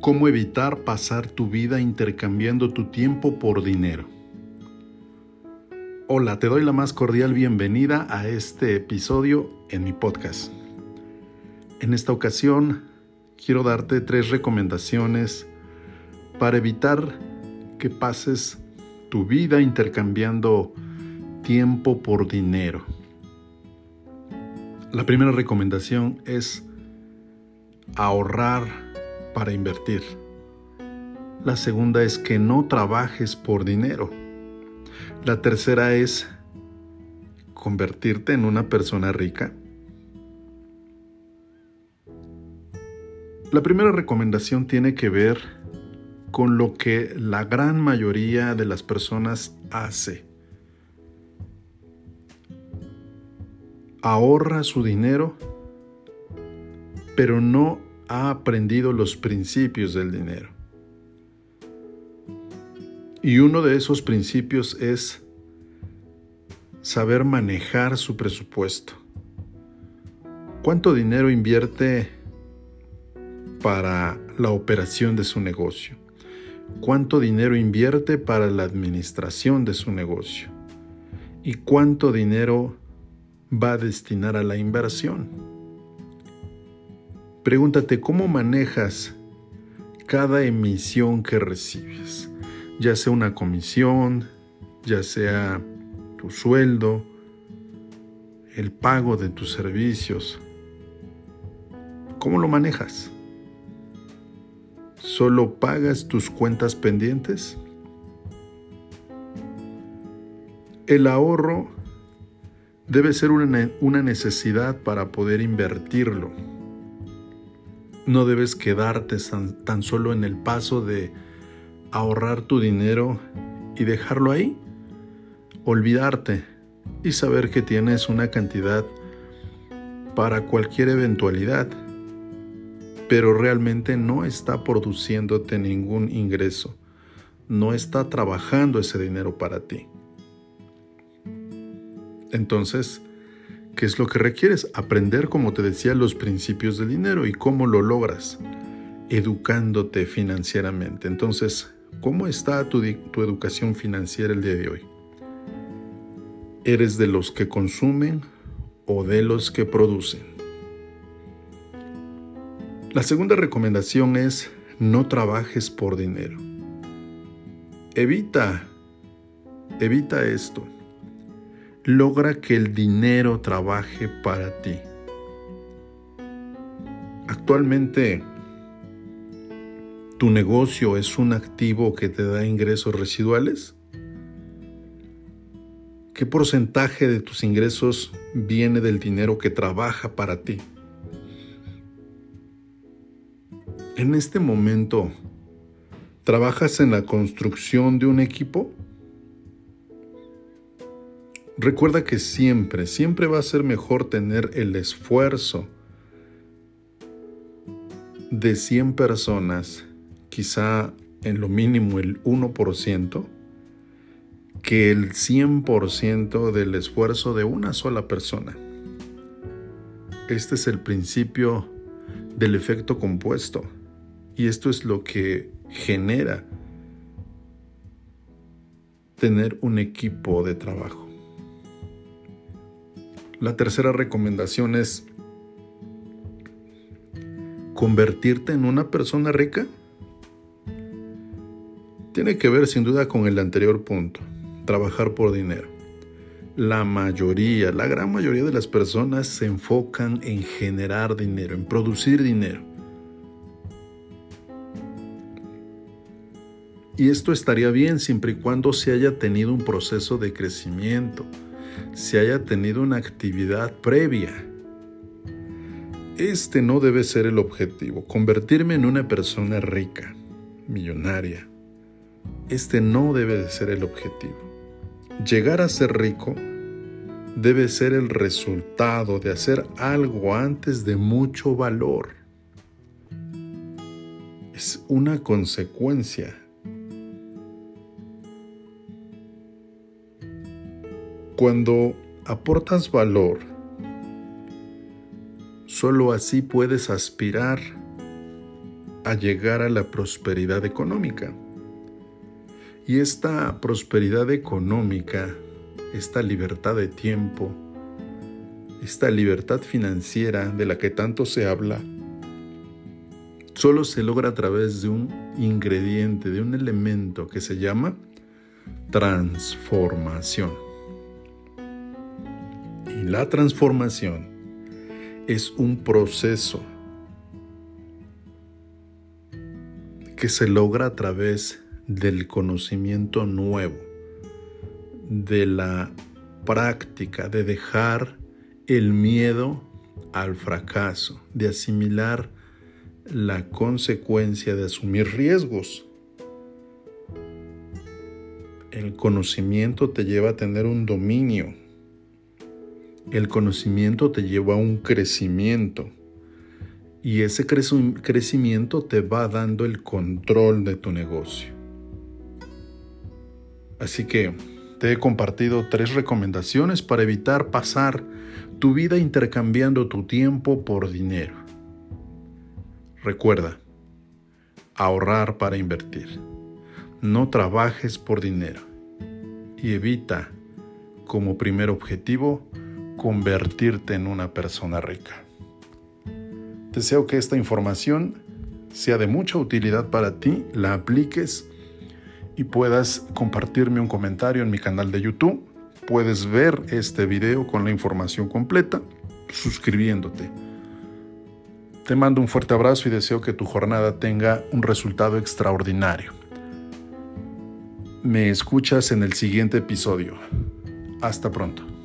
¿Cómo evitar pasar tu vida intercambiando tu tiempo por dinero? Hola, te doy la más cordial bienvenida a este episodio en mi podcast. En esta ocasión quiero darte tres recomendaciones para evitar que pases tu vida intercambiando tiempo por dinero. La primera recomendación es ahorrar para invertir. La segunda es que no trabajes por dinero. La tercera es convertirte en una persona rica. La primera recomendación tiene que ver con lo que la gran mayoría de las personas hace. Ahorra su dinero, pero no ha aprendido los principios del dinero. Y uno de esos principios es saber manejar su presupuesto. ¿Cuánto dinero invierte para la operación de su negocio? ¿Cuánto dinero invierte para la administración de su negocio? ¿Y cuánto dinero va a destinar a la inversión? Pregúntate cómo manejas cada emisión que recibes, ya sea una comisión, ya sea tu sueldo, el pago de tus servicios. ¿Cómo lo manejas? ¿Solo pagas tus cuentas pendientes? El ahorro debe ser una, necesidad para poder invertirlo no debes quedarte tan, solo en el paso de ahorrar tu dinero y dejarlo ahí. Olvidarte y saber que tienes una cantidad para cualquier eventualidad, pero realmente no está produciéndote ningún ingreso, no está trabajando ese dinero para ti. Entonces, ¿Qué es lo que requieres? Aprender, como te decía, los principios del dinero y cómo lo logras, educándote financieramente. Entonces, ¿cómo está tu, tu educación financiera el día de hoy? ¿Eres de los que consumen o de los que producen? La segunda recomendación es no trabajes por dinero. Evita, evita esto logra que el dinero trabaje para ti. Actualmente, ¿tu negocio es un activo que te da ingresos residuales? ¿Qué porcentaje de tus ingresos viene del dinero que trabaja para ti? En este momento, ¿trabajas en la construcción de un equipo? Recuerda que siempre, siempre va a ser mejor tener el esfuerzo de 100 personas, quizá en lo mínimo el 1%, que el 100% del esfuerzo de una sola persona. Este es el principio del efecto compuesto y esto es lo que genera tener un equipo de trabajo. La tercera recomendación es convertirte en una persona rica. Tiene que ver sin duda con el anterior punto, trabajar por dinero. La mayoría, la gran mayoría de las personas se enfocan en generar dinero, en producir dinero. Y esto estaría bien siempre y cuando se haya tenido un proceso de crecimiento, se haya tenido una actividad previa. Este no debe ser el objetivo, convertirme en una persona rica, millonaria. Este no debe de ser el objetivo. Llegar a ser rico debe ser el resultado de hacer algo antes de mucho valor. Es una consecuencia Cuando aportas valor, solo así puedes aspirar a llegar a la prosperidad económica. Y esta prosperidad económica, esta libertad de tiempo, esta libertad financiera de la que tanto se habla, solo se logra a través de un ingrediente, de un elemento que se llama transformación. La transformación es un proceso que se logra a través del conocimiento nuevo, de la práctica, de dejar el miedo al fracaso, de asimilar la consecuencia de asumir riesgos. El conocimiento te lleva a tener un dominio. El conocimiento te lleva a un crecimiento. Y ese crecimiento te va dando el control de tu negocio. Así que te he compartido tres recomendaciones para evitar pasar tu vida intercambiando tu tiempo por dinero. Recuerda, ahorrar para invertir. No trabajes por dinero y evita como primer objetivo convertirte en una persona rica. Deseo que esta información sea de mucha utilidad para ti, la apliques y puedas compartirme un comentario en mi canal de YouTube. Puedes ver este video con la información completa suscribiéndote. Te mando un fuerte abrazo y deseo que tu jornada tenga un resultado extraordinario. Me escuchas en el siguiente episodio. Hasta pronto.